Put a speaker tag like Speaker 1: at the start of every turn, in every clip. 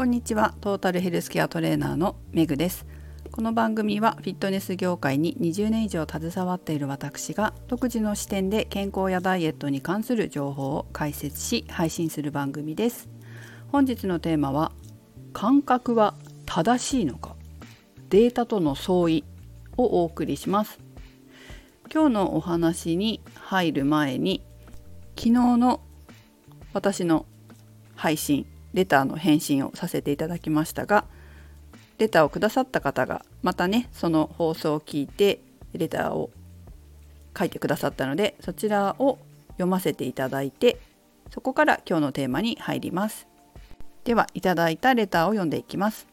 Speaker 1: こんにちは。トータルヘルスケアトレーナーのメグです。この番組はフィットネス業界に20年以上携わっている私が独自の視点で健康やダイエットに関する情報を解説し配信する番組です。本日のテーマは感覚は正しいのか？データとの相違をお送りします。今日のお話に入る前に昨日の私の配信レターの返信をさせていただきましたがレターをくださった方がまたねその放送を聞いてレターを書いてくださったのでそちらを読ませていただいてそこから今日のテーマに入ります。ではいただいたレターを読んでいきます。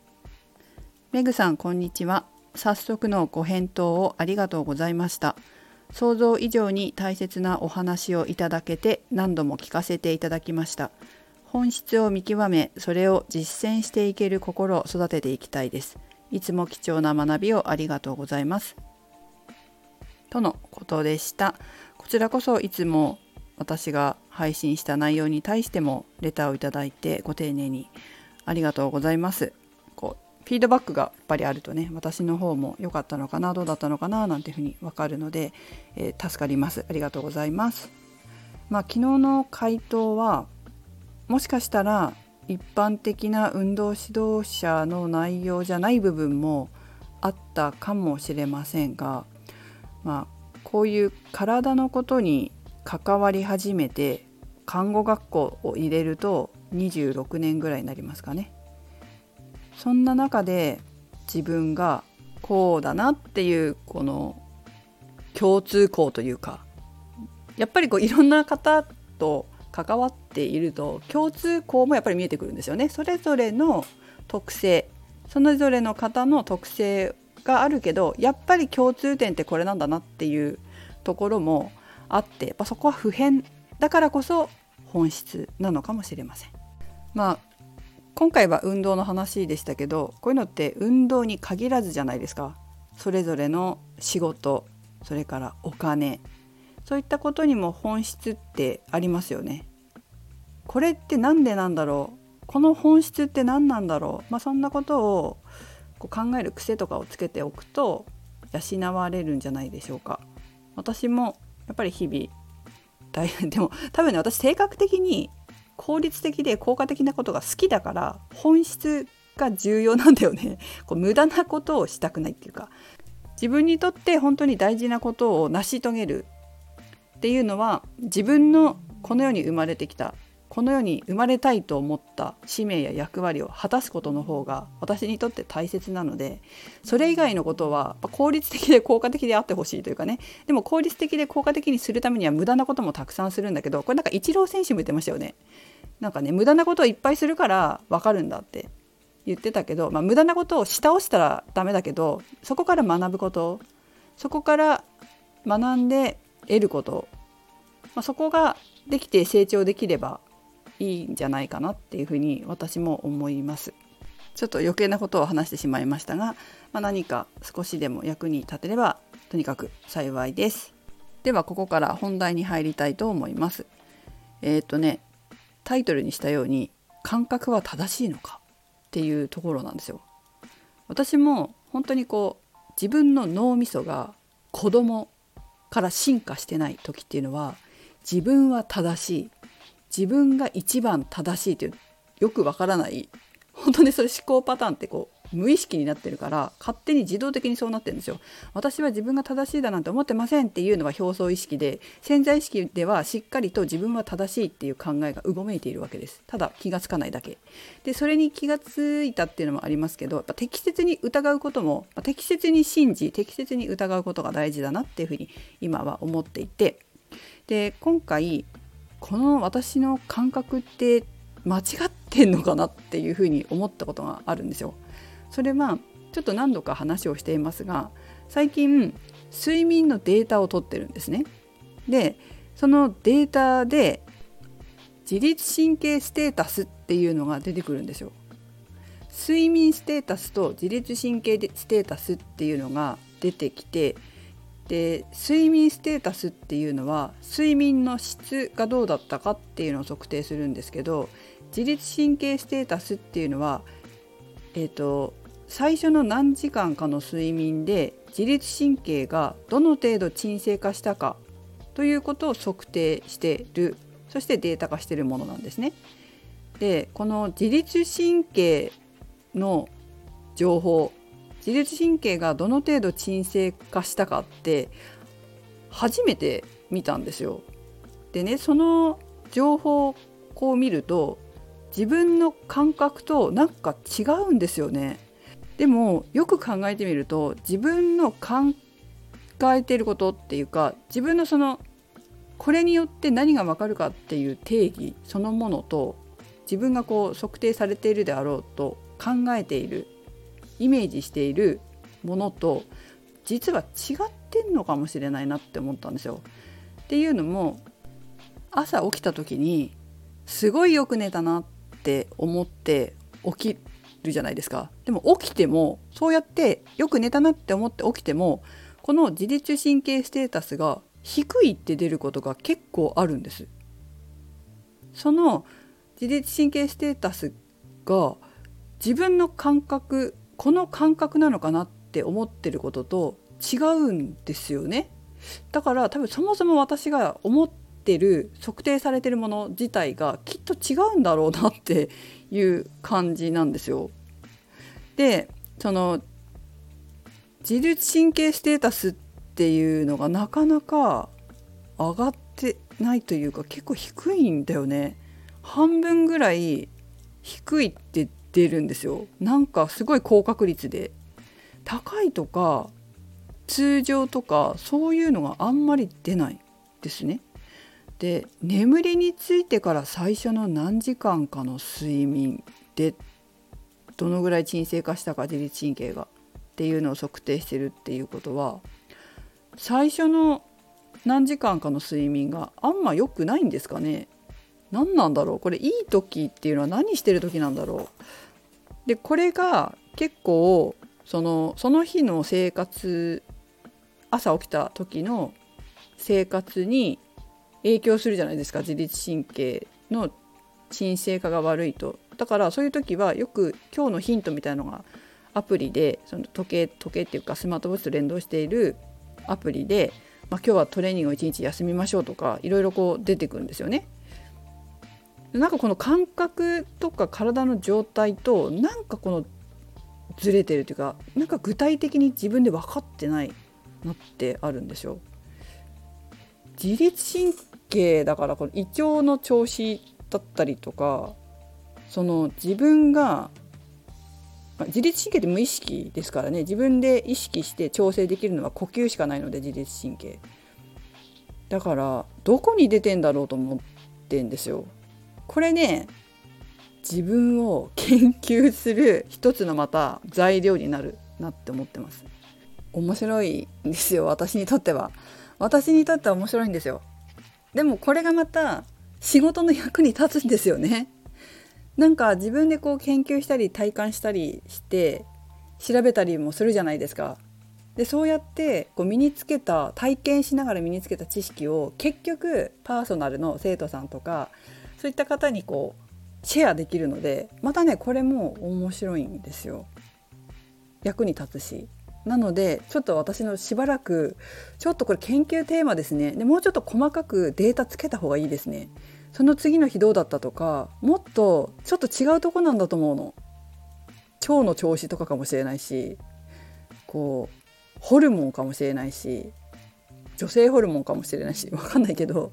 Speaker 1: メグさんこんにちは。早速のご返答をありがとうございました。想像以上に大切なお話をいただけて何度も聞かせていただきました。本質を見極めそれを実践していける心を育てていきたいです。いつも貴重な学びをありがとうございます。とのことでした。こちらこそいつも私が配信した内容に対してもレターをいただいてご丁寧にありがとうございます。こうフィードバックがやっぱりあるとね私の方も良かったのかなどうだったのかななんていうふうに分かるので、えー、助かります。ありがとうございます。まあ昨日の回答はもしかしたら一般的な運動指導者の内容じゃない部分もあったかもしれませんが、まあ、こういう体のことに関わり始めて看護学校を入れると26年ぐらいになりますかね。そんな中で自分がこうだなっていうこの共通項というかやっぱりこういろんな方と関わっていると共通項もやっぱり見えてくるんですよね。それぞれの特性それぞれの方の特性があるけどやっぱり共通点ってこれなんだなっていうところもあってやっぱそこは普遍だからこそ本質なのかもしれません。まあ今回は運動の話でしたけどこういうのって運動に限らずじゃないですか。それぞれの仕事それからお金そういったことにも本質ってありますよね。これって何でなんだろう？この本質って何なんだろう、まあ、そんなことをこう考える癖とかをつけておくと養われるんじゃないでしょうか。私もやっぱり日々大変。でも多分ね私性格的に効率的で効果的なことが好きだから本質が重要なんだよね。こう無駄なことをしたくないっていうか。自分にとって本当に大事なことを成し遂げるっていうのは自分のこの世に生まれてきたこの世に生まれたいと思った使命や役割を果たすことの方が私にとって大切なのでそれ以外のことは効率的で効果的であってほしいというかねでも効率的で効果的にするためには無駄なこともたくさんするんだけどこれなんかイチロー選手も言ってましたよね。なんかね無駄なことをいっぱいするから分かるんだって言ってたけど、まあ、無駄なことを下押したらダメだけどそこから学ぶことそこから学んで得ること、まあ、そこができて成長できればいいんじゃないかなっていうふうに私も思います。ちょっと余計なことを話してしまいましたが、まあ、何か少しでも役に立てればとにかく幸いです。ではここから本題に入りたいと思います。えっ、ー、とねタイトルにしたように感覚は正しいのか？っていうところなんですよ。私も本当にこう自分の脳みそが子供から進化してない時っていうのは自分は正しい。自分が一番正しいというよくわからない。本当にそれ思考パターンってこう無意識になってるから勝手に自動的にそうなってるんですよ。私は自分が正しいだなんて思ってませんっていうのは表層意識で潜在意識ではしっかりと自分は正しいっていう考えがうごめいているわけです。ただ気がつかないだけ。でそれに気がついたっていうのもありますけどやっぱ適切に疑うことも適切に信じ適切に疑うことが大事だなっていうふうに今は思っていてで今回この私の感覚って間違ってんのかなっていうふうに思ったことがあるんですよ。それはちょっと何度か話をしていますが最近睡眠のデータを取ってるんですね。でそのデータで自律神経ステータスっていうのが出てくるんですよ。睡眠ステータスと自律神経ステータスっていうのが出てきてで睡眠ステータスっていうのは睡眠の質がどうだったかっていうのを測定するんですけど自律神経ステータスっていうのはえーと、最初の何時間かの睡眠で自律神経がどの程度鎮静化したかということを測定しているそしてデータ化しているものなんですね。でこの自律神経の情報自律神経がどの程度鎮静化したかって初めて見たんですよ。でねその情報をこう見ると自分の感覚となんか違うんですよね。でもよく考えてみると自分の考えていることっていうか自分のそのこれによって何がわかるかっていう定義そのものと自分がこう測定されているであろうと考えているイメージしているものと実は違ってんのかもしれないなって思ったんですよ。っていうのも朝起きた時にすごいよく寝たなって思って起きるじゃないですか。でも起きてもそうやってよく寝たなって思って起きてもこの自律神経ステータスが低いって出ることが結構あるんです。その自律神経ステータスが自分の感覚この感覚なのかなって思ってることと違うんですよね。だから多分そもそも私が思ってる測定されてるもの自体がきっと違うんだろうなっていう感じなんですよ。でその自律神経ステータスっていうのがなかなか上がってないというか結構低いんだよね。半分ぐらい低いって出るんですよ。なんかすごい高確率で。高いとか通常とかそういうのがあんまり出ないですね。で眠りについてから最初の何時間かの睡眠でっどのぐらい鎮静化したか自律神経がっていうのを測定してるっていうことは最初の何時間かの睡眠があんま良くないんですかね？何なんだろう？これいい時っていうのは何してる時なんだろう？でこれが結構そのその日の生活朝起きた時の生活に影響するじゃないですか？自律神経の鎮静化が悪いと。だからそういう時はよく今日のヒントみたいなのがアプリでその時計時計っていうかスマートウォッチと連動しているアプリで、まあ、今日はトレーニングを1日休みましょうとかいろいろこう出てくるんですよね。なんかこの感覚とか体の状態となんかこのずれてるというかなんか具体的に自分で分かってないなってあるんですよ。自律神経だからこの胃腸の調子だったりとかその自分が、まあ、自律神経って無意識ですからね。自分で意識して調整できるのは呼吸しかないので自律神経。だからどこに出てんだろうと思ってんですよ。これね自分を研究する一つのまた材料になるなって思ってます。面白いんですよ私にとっては。私にとっては面白いんですよ。でもこれがまた仕事の役に立つんですよね。なんか自分でこう研究したり体感したりして調べたりもするじゃないですか。でそうやってこう身につけた体験しながら身につけた知識を結局パーソナルの生徒さんとかそういった方にこうシェアできるのでまたねこれも面白いんですよ。役に立つし。なのでちょっと私のしばらくちょっとこれ研究テーマですね。でもうちょっと細かくデータつけた方がいいですね。その次の日どうだったとかもっとちょっと違うとこなんだと思うの。腸の調子とかかもしれないしこうホルモンかもしれないし女性ホルモンかもしれないし分かんないけど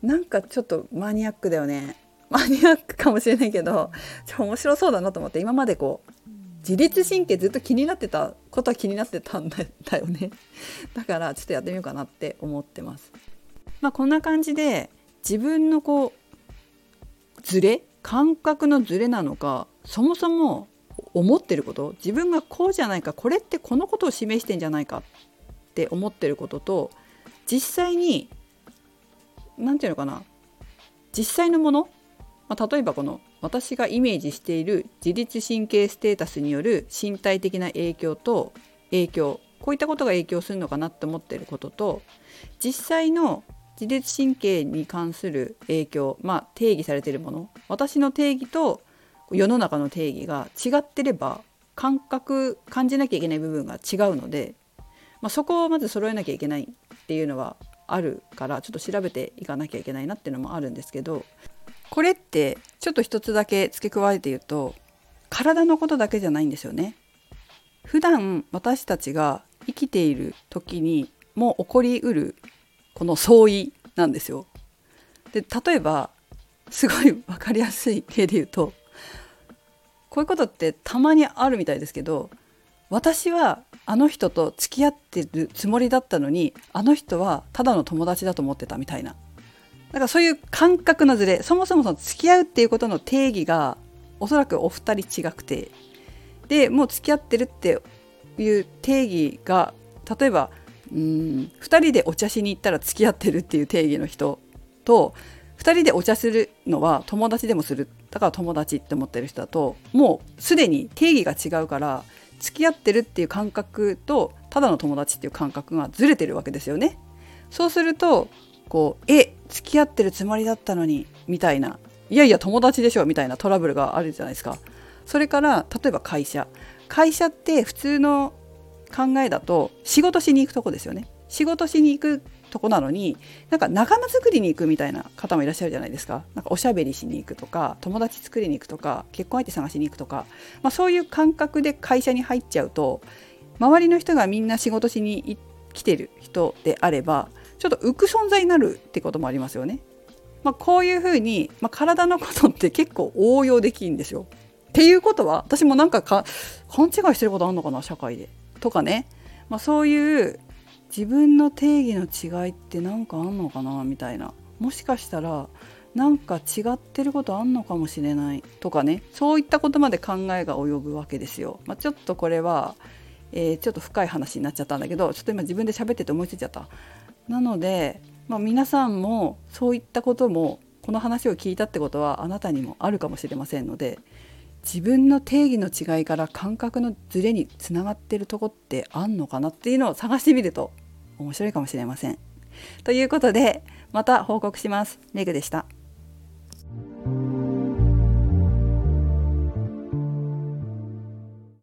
Speaker 1: なんかちょっとマニアックだよね。マニアックかもしれないけどちょ面白そうだなと思って今までこう自律神経ずっと気になってたことは気になってたんだよね。だからちょっとやってみようかなって思ってます。まあこんな感じで自分のこうズレ感覚のズレなのかそもそも思ってること自分がこうじゃないかこれってこのことを示してんじゃないかって思ってることと実際に何て言うのかな実際のもの、まあ、例えばこの私がイメージしている自律神経ステータスによる身体的な影響と影響こういったことが影響するのかなって思ってることと実際の自律神経に関する影響、まあ、定義されているもの私の定義と世の中の定義が違ってれば感覚感じなきゃいけない部分が違うので、まあ、そこをまず揃えなきゃいけないっていうのはあるからちょっと調べていかなきゃいけないなっていうのもあるんですけどこれってちょっと一つだけ付け加えて言うと体のことだけじゃないんですよね。普段私たちが生きている時にも起こりうるこの相違なんですよ。で例えばすごい分かりやすい例で言うとこういうことってたまにあるみたいですけど私はあの人と付き合ってるつもりだったのにあの人はただの友達だと思ってたみたいなだかそういう感覚のズレそもそもその付き合うっていうことの定義がおそらくお二人違くてでもう付き合ってるっていう定義が例えばうん2人でお茶しに行ったら付き合ってるっていう定義の人と2人でお茶するのは友達でもするだから友達って思ってる人だともうすでに定義が違うから付き合ってるっていう感覚とただの友達っていう感覚がずれてるわけですよね。そうするとこうえ付き合ってるつもりだったのにみたいないやいや友達でしょみたいなトラブルがあるじゃないですか。それから例えば会社会社って普通の考えだと仕事しに行くとこですよね。仕事しに行くとこなのになんか仲間作りに行くみたいな方もいらっしゃるじゃないですかなんかおしゃべりしに行くとか友達作りに行くとか結婚相手探しに行くとか、まあ、そういう感覚で会社に入っちゃうと周りの人がみんな仕事しに来てる人であればちょっと浮く存在になるってこともありますよね。まあ、こういうふうに、まあ、体のことって結構応用できるんですよ。っていうことは私もなんか勘違いしてることあるのかな社会で。とかね、まあ、そういう自分の定義の違いって何かあんのかなみたいなもしかしたらなんか違ってることあんのかもしれないとかねそういったことまで考えが及ぶわけですよ。まあ、ちょっとこれは、えー、ちょっと深い話になっちゃったんだけどちょっと今自分で喋ってて思いついちゃった。なので、まあ、皆さんもそういったこともこの話を聞いたってことはあなたにもあるかもしれませんので自分の定義の違いから感覚のズレにつながってるとこってあんのかなっていうのを探してみると面白いかもしれません。ということでまた報告します。レグでした。